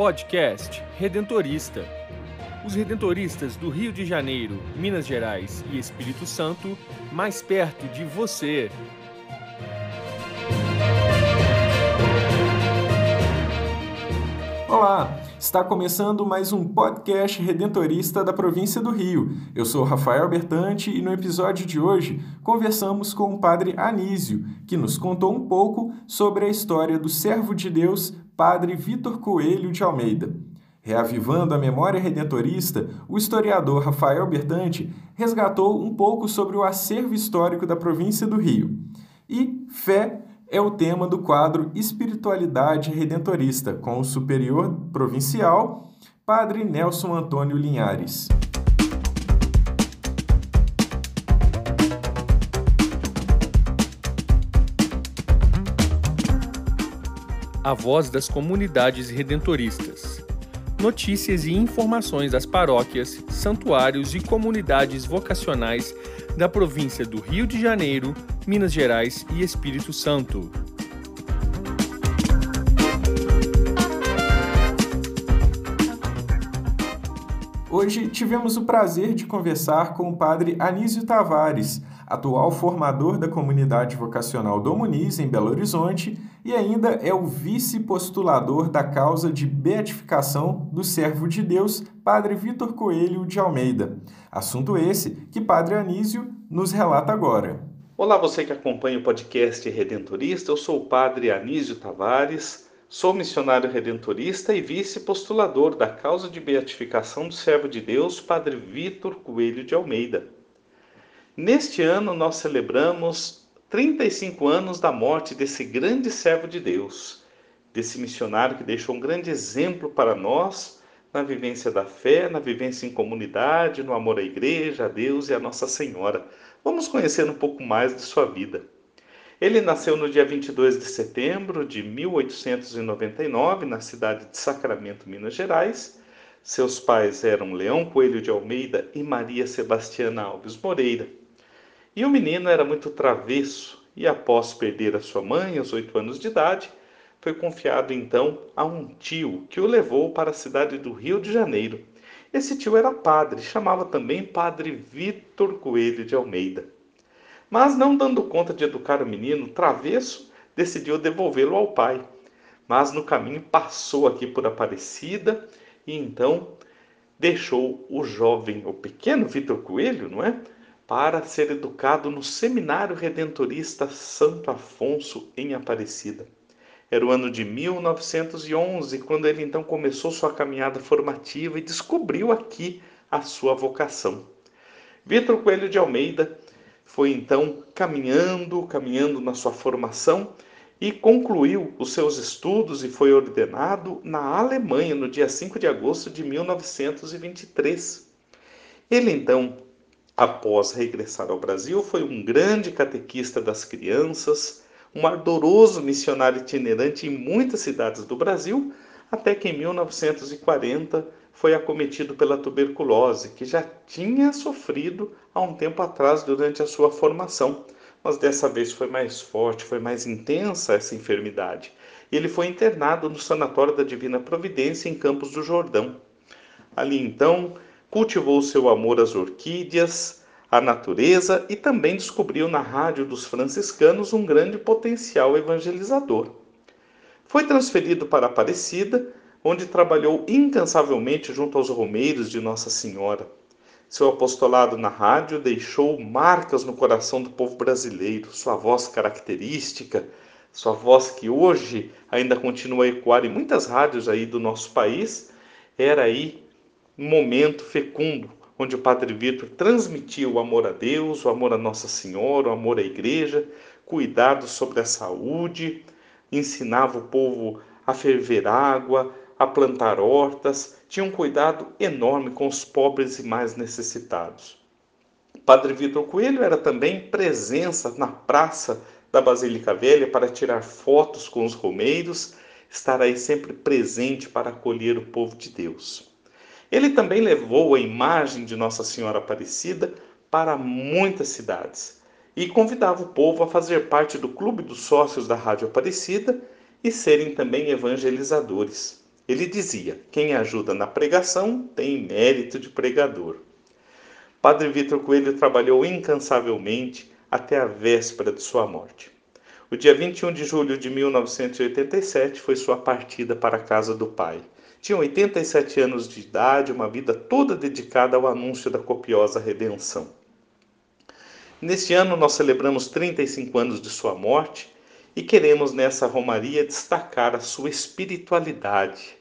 Podcast Redentorista. Os redentoristas do Rio de Janeiro, Minas Gerais e Espírito Santo, mais perto de você. Olá, está começando mais um podcast redentorista da província do Rio. Eu sou Rafael Bertante e no episódio de hoje conversamos com o padre Anísio, que nos contou um pouco sobre a história do servo de Deus, padre Vitor Coelho de Almeida. Reavivando a memória redentorista, o historiador Rafael Bertante resgatou um pouco sobre o acervo histórico da província do Rio. E fé é o tema do quadro Espiritualidade Redentorista, com o superior provincial, Padre Nelson Antônio Linhares. A voz das comunidades redentoristas. Notícias e informações das paróquias, santuários e comunidades vocacionais da província do Rio de Janeiro, Minas Gerais e Espírito Santo. Hoje tivemos o prazer de conversar com o padre Anísio Tavares, atual formador da comunidade vocacional do Muniz, em Belo Horizonte, e ainda é o vice-postulador da causa de beatificação do servo de Deus, padre Vitor Coelho de Almeida. Assunto esse que padre Anísio nos relata agora. Olá, você que acompanha o podcast Redentorista, eu sou o padre Anísio Tavares, sou missionário redentorista e vice-postulador da causa de beatificação do servo de Deus, padre Vitor Coelho de Almeida. Neste ano nós celebramos 35 anos da morte desse grande servo de Deus, desse missionário que deixou um grande exemplo para nós na vivência da fé, na vivência em comunidade, no amor à igreja, a Deus e a Nossa Senhora. Vamos conhecer um pouco mais de sua vida. Ele nasceu no dia 22 de setembro de 1899, na cidade de Sacramento, Minas Gerais. Seus pais eram Leão Coelho de Almeida e Maria Sebastiana Alves Moreira. E o menino era muito travesso e, após perder a sua mãe aos oito anos de idade, foi confiado então a um tio que o levou para a cidade do Rio de Janeiro esse tio era padre, chamava também Padre Vitor Coelho de Almeida. Mas, não dando conta de educar o menino, travesso decidiu devolvê-lo ao pai. Mas no caminho passou aqui por Aparecida e então deixou o jovem, o pequeno Vitor Coelho, não é? Para ser educado no Seminário Redentorista Santo Afonso em Aparecida. Era o ano de 1911, quando ele então começou sua caminhada formativa e descobriu aqui a sua vocação. Vitor Coelho de Almeida foi então caminhando, caminhando na sua formação e concluiu os seus estudos e foi ordenado na Alemanha no dia 5 de agosto de 1923. Ele então, após regressar ao Brasil, foi um grande catequista das crianças, um ardoroso missionário itinerante em muitas cidades do Brasil, até que em 1940 foi acometido pela tuberculose, que já tinha sofrido há um tempo atrás durante a sua formação, mas dessa vez foi mais forte, foi mais intensa essa enfermidade. E ele foi internado no Sanatório da Divina Providência em Campos do Jordão. Ali então cultivou seu amor às orquídeas, a natureza e também descobriu na rádio dos franciscanos um grande potencial evangelizador. Foi transferido para Aparecida, onde trabalhou incansavelmente junto aos romeiros de Nossa Senhora. Seu apostolado na rádio deixou marcas no coração do povo brasileiro, sua voz característica, sua voz que hoje ainda continua a ecoar em muitas rádios aí do nosso país, era aí um momento fecundo onde o Padre Vitor transmitia o amor a Deus, o amor a Nossa Senhora, o amor à Igreja, cuidado sobre a saúde, ensinava o povo a ferver água, a plantar hortas, tinha um cuidado enorme com os pobres e mais necessitados. Padre Vitor Coelho era também presença na praça da Basílica Velha para tirar fotos com os romeiros, estar aí sempre presente para acolher o povo de Deus. Ele também levou a imagem de Nossa Senhora Aparecida para muitas cidades e convidava o povo a fazer parte do clube dos sócios da Rádio Aparecida e serem também evangelizadores. Ele dizia: quem ajuda na pregação tem mérito de pregador. Padre Vitor Coelho trabalhou incansavelmente até a véspera de sua morte. O dia 21 de julho de 1987 foi sua partida para a casa do Pai. Tinha 87 anos de idade, uma vida toda dedicada ao anúncio da copiosa redenção. Neste ano nós celebramos 35 anos de sua morte e queremos nessa romaria destacar a sua espiritualidade.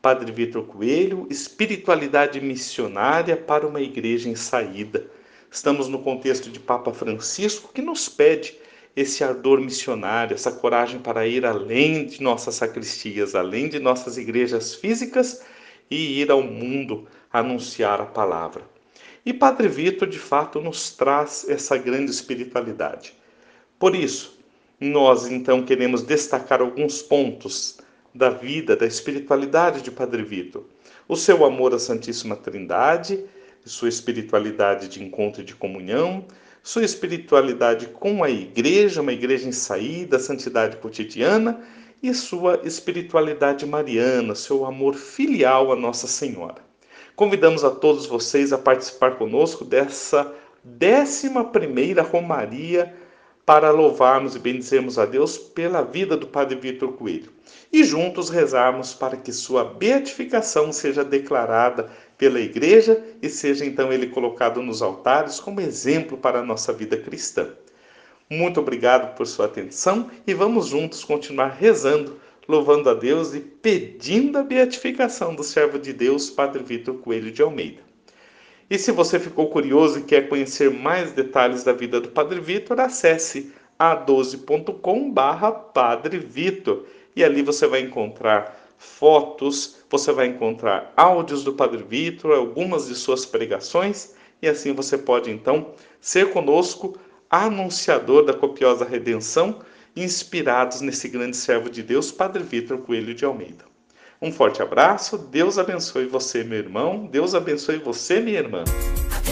Padre Vitor Coelho, espiritualidade missionária para uma igreja em saída. Estamos no contexto de Papa Francisco que nos pede esse ardor missionário, essa coragem para ir além de nossas sacristias, além de nossas igrejas físicas e ir ao mundo anunciar a palavra. E Padre Vitor, de fato, nos traz essa grande espiritualidade. Por isso, nós então queremos destacar alguns pontos da vida, da espiritualidade de Padre Vitor. O seu amor à Santíssima Trindade, sua espiritualidade de encontro e de comunhão, sua espiritualidade com a igreja, uma igreja em saída, santidade cotidiana, e sua espiritualidade mariana, seu amor filial a Nossa Senhora. Convidamos a todos vocês a participar conosco dessa décima primeira Romaria para louvarmos e bendizermos a Deus pela vida do Padre Vitor Coelho e juntos rezarmos para que sua beatificação seja declarada pela Igreja e seja então ele colocado nos altares como exemplo para a nossa vida cristã. Muito obrigado por sua atenção e vamos juntos continuar rezando louvando a Deus e pedindo a beatificação do servo de Deus, Padre Vitor Coelho de Almeida. E se você ficou curioso e quer conhecer mais detalhes da vida do Padre Vitor, acesse a12.com barra Padre Vitor e ali você vai encontrar fotos, você vai encontrar áudios do Padre Vitor, algumas de suas pregações e assim você pode então ser conosco anunciador da copiosa redenção inspirados nesse grande servo de Deus, Padre Vitor Coelho de Almeida. Um forte abraço, Deus abençoe você, meu irmão, Deus abençoe você, minha irmã.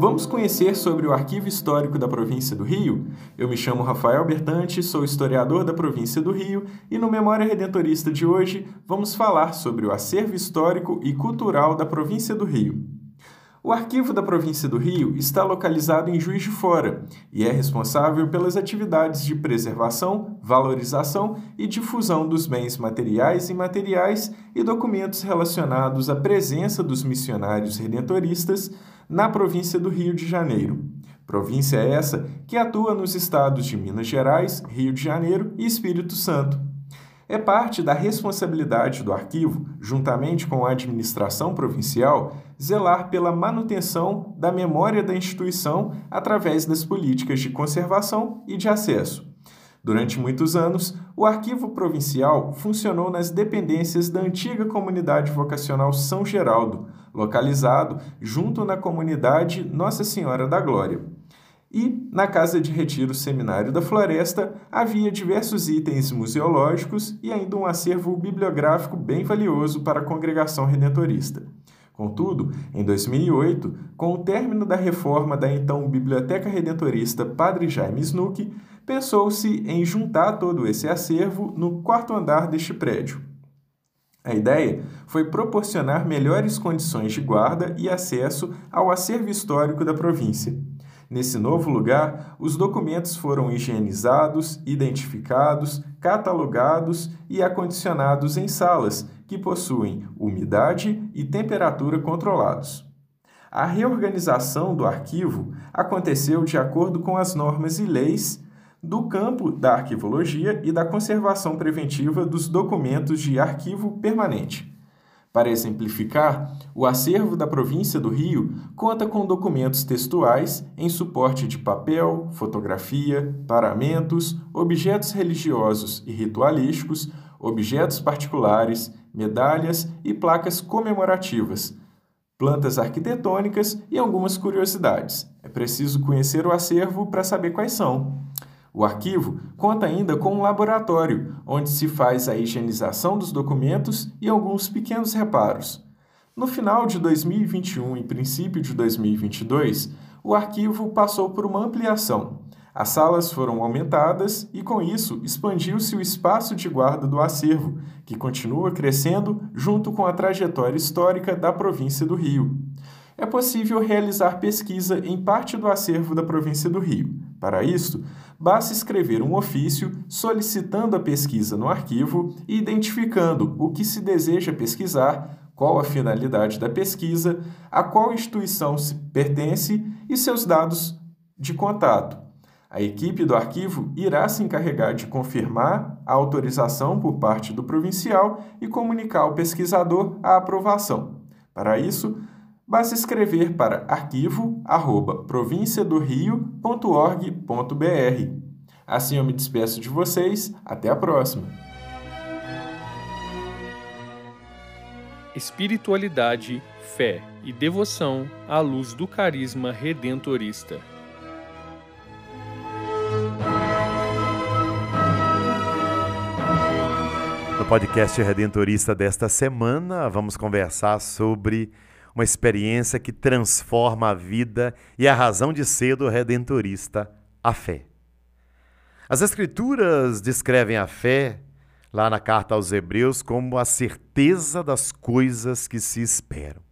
Vamos conhecer sobre o Arquivo Histórico da Província do Rio? Eu me chamo Rafael Bertante, sou historiador da Província do Rio e no Memória Redentorista de hoje vamos falar sobre o acervo histórico e cultural da Província do Rio. O arquivo da província do Rio está localizado em Juiz de Fora e é responsável pelas atividades de preservação, valorização e difusão dos bens materiais e imateriais e documentos relacionados à presença dos missionários redentoristas na província do Rio de Janeiro. Província essa que atua nos estados de Minas Gerais, Rio de Janeiro e Espírito Santo. É parte da responsabilidade do arquivo, juntamente com a administração provincial, zelar pela manutenção da memória da instituição através das políticas de conservação e de acesso. Durante muitos anos, o Arquivo Provincial funcionou nas dependências da antiga comunidade vocacional São Geraldo, localizado junto na comunidade Nossa Senhora da Glória. E, na Casa de Retiro Seminário da Floresta, havia diversos itens museológicos e ainda um acervo bibliográfico bem valioso para a congregação redentorista. Contudo, em 2008, com o término da reforma da então Biblioteca Redentorista Padre Jaime Snook, pensou-se em juntar todo esse acervo no quarto andar deste prédio. A ideia foi proporcionar melhores condições de guarda e acesso ao acervo histórico da província. Nesse novo lugar, os documentos foram higienizados, identificados, catalogados e acondicionados em salas que possuem umidade e temperatura controlados. A reorganização do arquivo aconteceu de acordo com as normas e leis do campo da arquivologia e da conservação preventiva dos documentos de arquivo permanente. Para exemplificar, o acervo da província do Rio conta com documentos textuais em suporte de papel, fotografia, paramentos, objetos religiosos e ritualísticos, objetos particulares, medalhas e placas comemorativas, plantas arquitetônicas e algumas curiosidades. É preciso conhecer o acervo para saber quais são. O arquivo conta ainda com um laboratório, onde se faz a higienização dos documentos e alguns pequenos reparos. No final de 2021 e princípio de 2022, o arquivo passou por uma ampliação. As salas foram aumentadas e, com isso, expandiu-se o espaço de guarda do acervo, que continua crescendo junto com a trajetória histórica da província do Rio. É possível realizar pesquisa em parte do acervo da província do Rio. Para isso, basta escrever um ofício solicitando a pesquisa no arquivo e identificando o que se deseja pesquisar, qual a finalidade da pesquisa, a qual instituição se pertence e seus dados de contato. A equipe do arquivo irá se encarregar de confirmar a autorização por parte do provincial e comunicar ao pesquisador a aprovação. Para isso, basta escrever para arquivo@provinciadorio.org.br. Assim eu me despeço de vocês, até a próxima. Espiritualidade, fé e devoção à luz do carisma redentorista. Podcast Redentorista desta semana, vamos conversar sobre uma experiência que transforma a vida e a razão de ser do redentorista, a fé. As Escrituras descrevem a fé, lá na carta aos Hebreus, como a certeza das coisas que se esperam.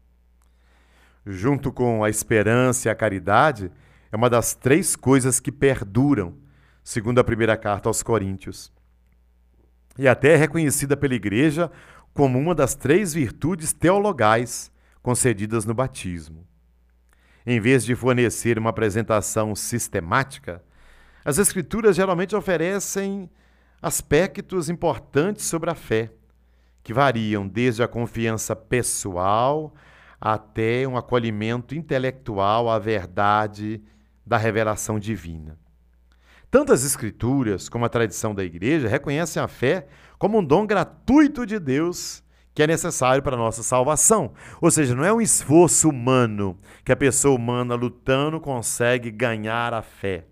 Junto com a esperança e a caridade, é uma das três coisas que perduram, segundo a primeira carta aos Coríntios. E até é reconhecida pela Igreja como uma das três virtudes teologais concedidas no batismo. Em vez de fornecer uma apresentação sistemática, as Escrituras geralmente oferecem aspectos importantes sobre a fé, que variam desde a confiança pessoal até um acolhimento intelectual à verdade da revelação divina. Tanto as Escrituras como a tradição da Igreja reconhecem a fé como um dom gratuito de Deus que é necessário para a nossa salvação. Ou seja, não é um esforço humano que a pessoa humana lutando consegue ganhar a fé.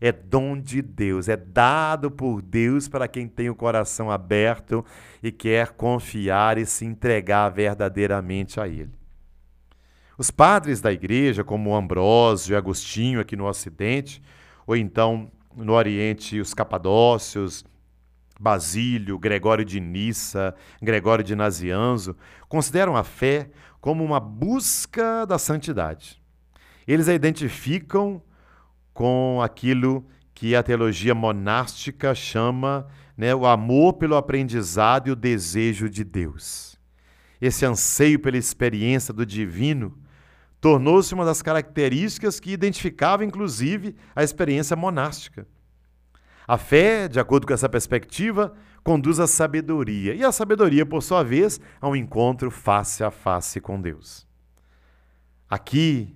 É dom de Deus, é dado por Deus para quem tem o coração aberto e quer confiar e se entregar verdadeiramente a Ele. Os padres da igreja, como Ambrósio e Agostinho aqui no Ocidente, ou então no Oriente, os capadócios, Basílio, Gregório de Nissa, Gregório de Nazianzo, consideram a fé como uma busca da santidade. Eles a identificam com aquilo que a teologia monástica chama né, o amor pelo aprendizado e o desejo de Deus. Esse anseio pela experiência do divino tornou-se uma das características que identificava, inclusive, a experiência monástica. A fé, de acordo com essa perspectiva, conduz à sabedoria, e a sabedoria, por sua vez, a um encontro face a face com Deus. Aqui,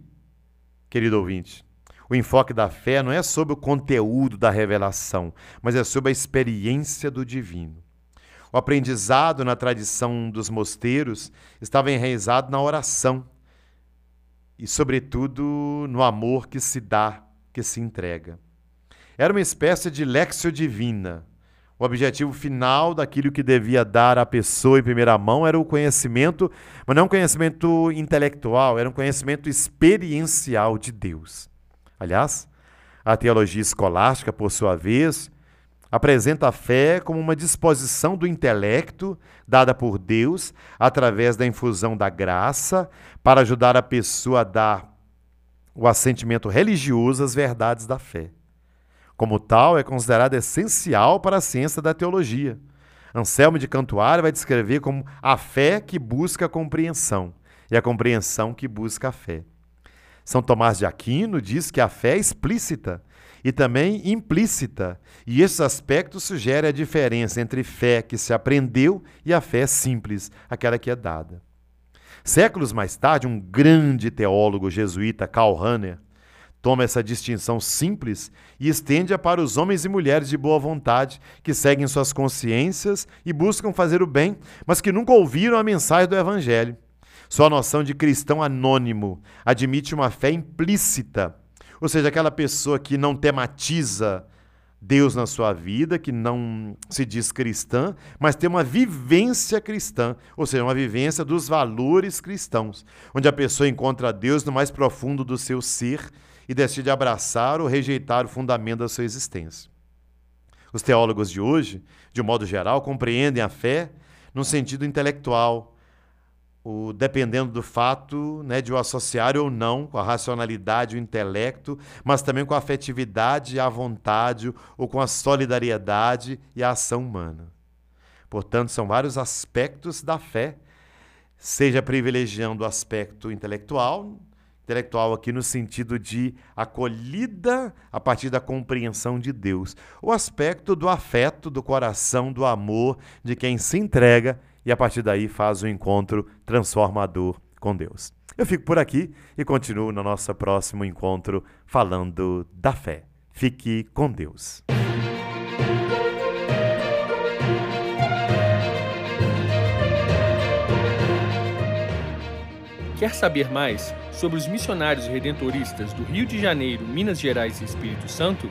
querido ouvinte, o enfoque da fé não é sobre o conteúdo da revelação, mas é sobre a experiência do divino. O aprendizado na tradição dos mosteiros estava enraizado na oração e, sobretudo, no amor que se dá, que se entrega. Era uma espécie de lexio divina. O objetivo final daquilo que devia dar à pessoa em primeira mão era o conhecimento, mas não um conhecimento intelectual, era um conhecimento experiencial de Deus. Aliás, a teologia escolástica, por sua vez, apresenta a fé como uma disposição do intelecto dada por Deus através da infusão da graça para ajudar a pessoa a dar o assentimento religioso às verdades da fé. Como tal, é considerada essencial para a ciência da teologia. Anselmo de Cantuária vai descrever como a fé que busca a compreensão e a compreensão que busca a fé. São Tomás de Aquino diz que a fé é explícita e também implícita, e esses aspectos sugerem a diferença entre fé que se aprendeu e a fé simples, aquela que é dada. Séculos mais tarde, um grande teólogo jesuíta, Karl Rahner, toma essa distinção simples e estende-a para os homens e mulheres de boa vontade que seguem suas consciências e buscam fazer o bem, mas que nunca ouviram a mensagem do Evangelho. Sua noção de cristão anônimo admite uma fé implícita, ou seja, aquela pessoa que não tematiza Deus na sua vida, que não se diz cristã, mas tem uma vivência cristã, ou seja, uma vivência dos valores cristãos, onde a pessoa encontra Deus no mais profundo do seu ser e decide abraçar ou rejeitar o fundamento da sua existência. Os teólogos de hoje, de um modo geral, compreendem a fé no sentido intelectual, o, dependendo do fato né, de o associar ou não com a racionalidade, o intelecto, mas também com a afetividade, a vontade, ou com a solidariedade e a ação humana. Portanto, são vários aspectos da fé, seja privilegiando o aspecto intelectual, intelectual aqui no sentido de acolhida a partir da compreensão de Deus, o aspecto do afeto, do coração, do amor de quem se entrega e a partir daí faz um encontro transformador com Deus. Eu fico por aqui e continuo no nosso próximo encontro falando da fé. Fique com Deus. Quer saber mais sobre os missionários redentoristas do Rio de Janeiro, Minas Gerais e Espírito Santo?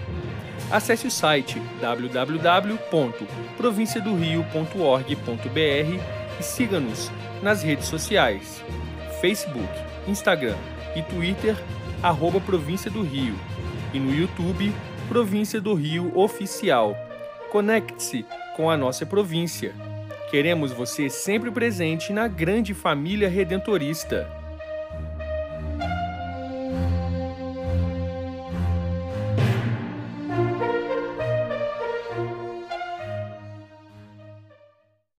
Acesse o site www.provinciadorio.org.br e siga-nos nas redes sociais: Facebook, Instagram e Twitter, arroba Província do Rio, e no YouTube, Província do Rio Oficial. Conecte-se com a nossa província. Queremos você sempre presente na grande família redentorista.